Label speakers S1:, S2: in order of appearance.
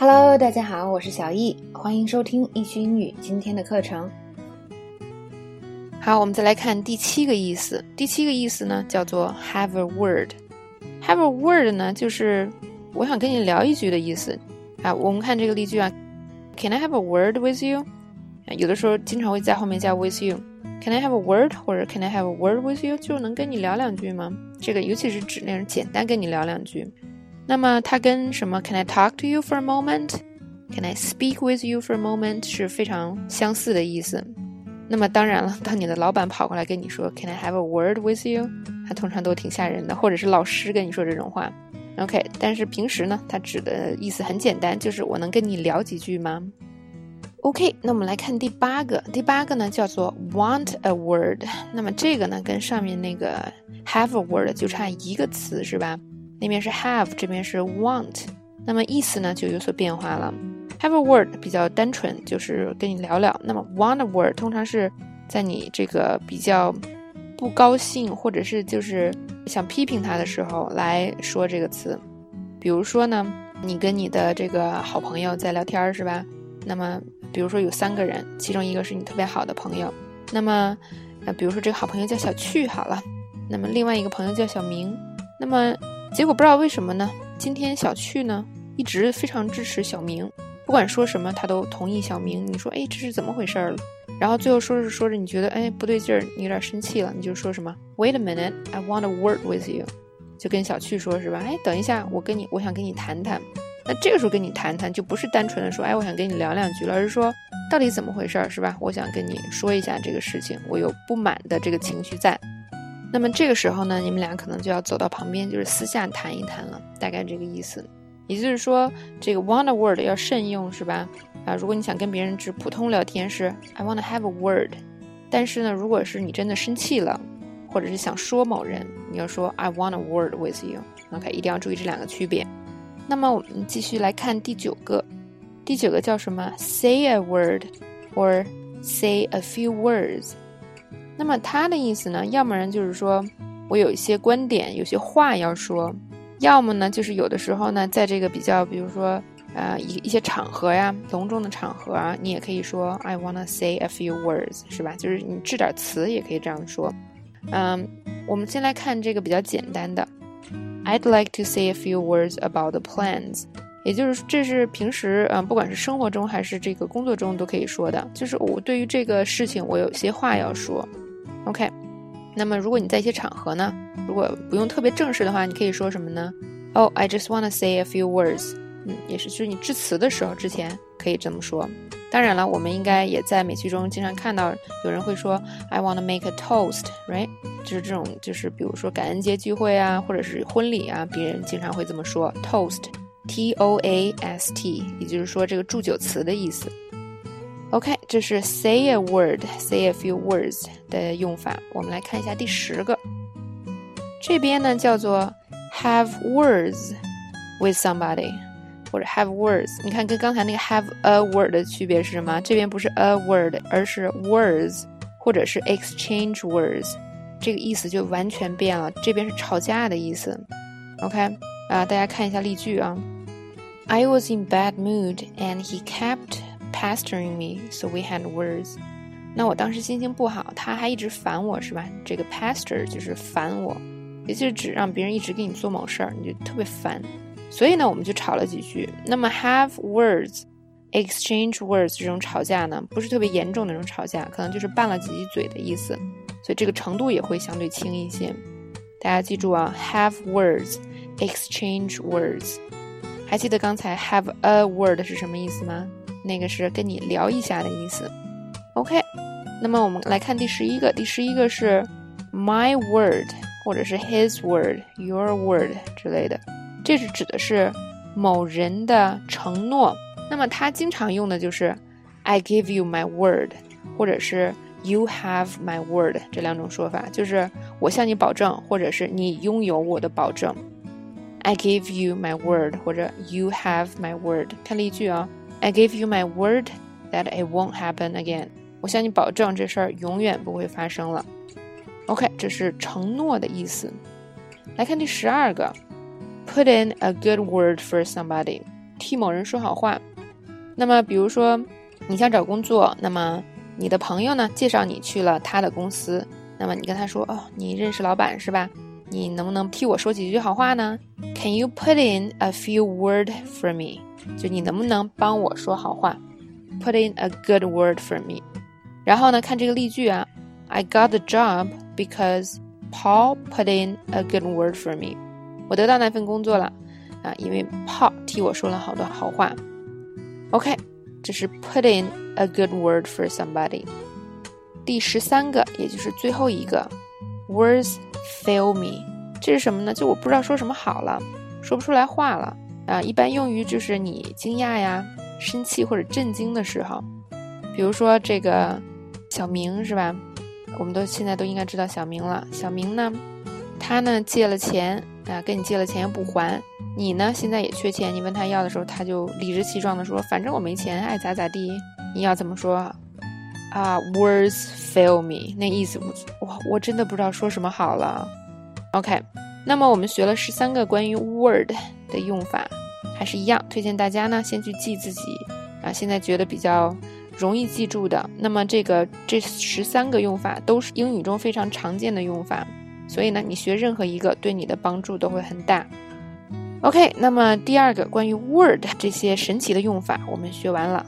S1: Hello，大家好，我是小易，欢迎收听易趣英语今天的课程。
S2: 好，我们再来看第七个意思。第七个意思呢，叫做 have a word。have a word 呢，就是我想跟你聊一句的意思啊。我们看这个例句啊，Can I have a word with you？有的时候经常会在后面加 with you。Can I have a word？或者 Can I have a word with you？就能跟你聊两句吗？这个尤其是指那种简单跟你聊两句。那么它跟什么 Can I talk to you for a moment？Can I speak with you for a moment 是非常相似的意思。那么当然了，当你的老板跑过来跟你说 Can I have a word with you？他通常都挺吓人的，或者是老师跟你说这种话。OK，但是平时呢，它指的意思很简单，就是我能跟你聊几句吗？OK，那我们来看第八个，第八个呢叫做 want a word。那么这个呢跟上面那个 have a word 就差一个词是吧？那边是 have，这边是 want，那么意思呢就有所变化了。Have a word 比较单纯，就是跟你聊聊。那么 want a word 通常是在你这个比较不高兴，或者是就是想批评他的时候来说这个词。比如说呢，你跟你的这个好朋友在聊天是吧？那么比如说有三个人，其中一个是你特别好的朋友。那么呃，比如说这个好朋友叫小趣好了，那么另外一个朋友叫小明。那么结果不知道为什么呢？今天小趣呢一直非常支持小明，不管说什么他都同意小明。你说哎这是怎么回事儿了？然后最后说着说着你觉得哎不对劲儿，你有点生气了，你就说什么？Wait a minute, I want to work with you，就跟小趣说是吧？哎等一下，我跟你我想跟你谈谈。那这个时候跟你谈谈就不是单纯的说哎我想跟你聊两句了，而是说到底怎么回事儿是吧？我想跟你说一下这个事情，我有不满的这个情绪在。那么这个时候呢，你们俩可能就要走到旁边，就是私下谈一谈了，大概这个意思。也就是说，这个 want a word 要慎用，是吧？啊，如果你想跟别人只普通聊天是 I want to have a word，但是呢，如果是你真的生气了，或者是想说某人，你要说 I want a word with you。OK，一定要注意这两个区别。那么我们继续来看第九个，第九个叫什么？Say a word or say a few words。那么它的意思呢，要么人就是说我有一些观点，有些话要说；要么呢，就是有的时候呢，在这个比较，比如说，呃，一一些场合呀，隆重的场合啊，你也可以说 I wanna say a few words，是吧？就是你制点词也可以这样说。嗯，我们先来看这个比较简单的，I'd like to say a few words about the plans，也就是这是平时，嗯，不管是生活中还是这个工作中都可以说的，就是我对于这个事情我有些话要说。那么如果你在一些场合呢，如果不用特别正式的话，你可以说什么呢？Oh, I just want to say a few words。嗯，也是，就是你致辞的时候之前可以这么说。当然了，我们应该也在美剧中经常看到有人会说 I want to make a toast，right？就是这种，就是比如说感恩节聚会啊，或者是婚礼啊，别人经常会这么说 toast，T O A S T，也就是说这个祝酒词的意思。OK，这是 say a word，say a few words 的用法。我们来看一下第十个，这边呢叫做 have words with somebody，或者 have words。你看跟刚才那个 have a word 的区别是什么？这边不是 a word，而是 words，或者是 exchange words，这个意思就完全变了。这边是吵架的意思。OK，啊，大家看一下例句啊。I was in bad mood and he kept pestering me, so we had words. 那我当时心情不好，他还一直烦我，是吧？这个 pester 就是烦我，也就是指让别人一直给你做某事儿，你就特别烦。所以呢，我们就吵了几句。那么 have words, exchange words 这种吵架呢，不是特别严重的那种吵架，可能就是拌了几句嘴的意思，所以这个程度也会相对轻一些。大家记住啊，have words, exchange words。还记得刚才 have a word 是什么意思吗？那个是跟你聊一下的意思。OK，那么我们来看第十一个，第十一个是 my word 或者是 his word、your word 之类的，这是指的是某人的承诺。那么他经常用的就是 I give you my word，或者是 you have my word 这两种说法，就是我向你保证，或者是你拥有我的保证。I give you my word，或者 you have my word。看例句啊。I give you my word that it won't happen again。我向你保证，这事儿永远不会发生了。OK，这是承诺的意思。来看第十二个，Put in a good word for somebody。替某人说好话。那么，比如说你想找工作，那么你的朋友呢介绍你去了他的公司，那么你跟他说：“哦，你认识老板是吧？你能不能替我说几句好话呢？Can you put in a few word for me？就你能不能帮我说好话？Put in a good word for me。然后呢，看这个例句啊，I got the job because Paul put in a good word for me。我得到那份工作了啊，因为 Paul 替我说了好多好话。OK，这是 put in a good word for somebody。第十三个，也就是最后一个，words fail me，这是什么呢？就我不知道说什么好了，说不出来话了 啊。一般用于就是你惊讶呀、生气或者震惊的时候。比如说这个小明是吧？我们都现在都应该知道小明了。小明呢，他呢借了钱啊，跟你借了钱又不还。你呢？现在也缺钱，你问他要的时候，他就理直气壮的说：“反正我没钱，爱咋咋地。”你要怎么说啊？Words fail me，那意思我我真的不知道说什么好了。OK，那么我们学了十三个关于 word 的用法，还是一样，推荐大家呢先去记自己啊，现在觉得比较容易记住的。那么这个这十三个用法都是英语中非常常见的用法，所以呢，你学任何一个对你的帮助都会很大。OK，那么第二个关于 word 这些神奇的用法，我们学完了。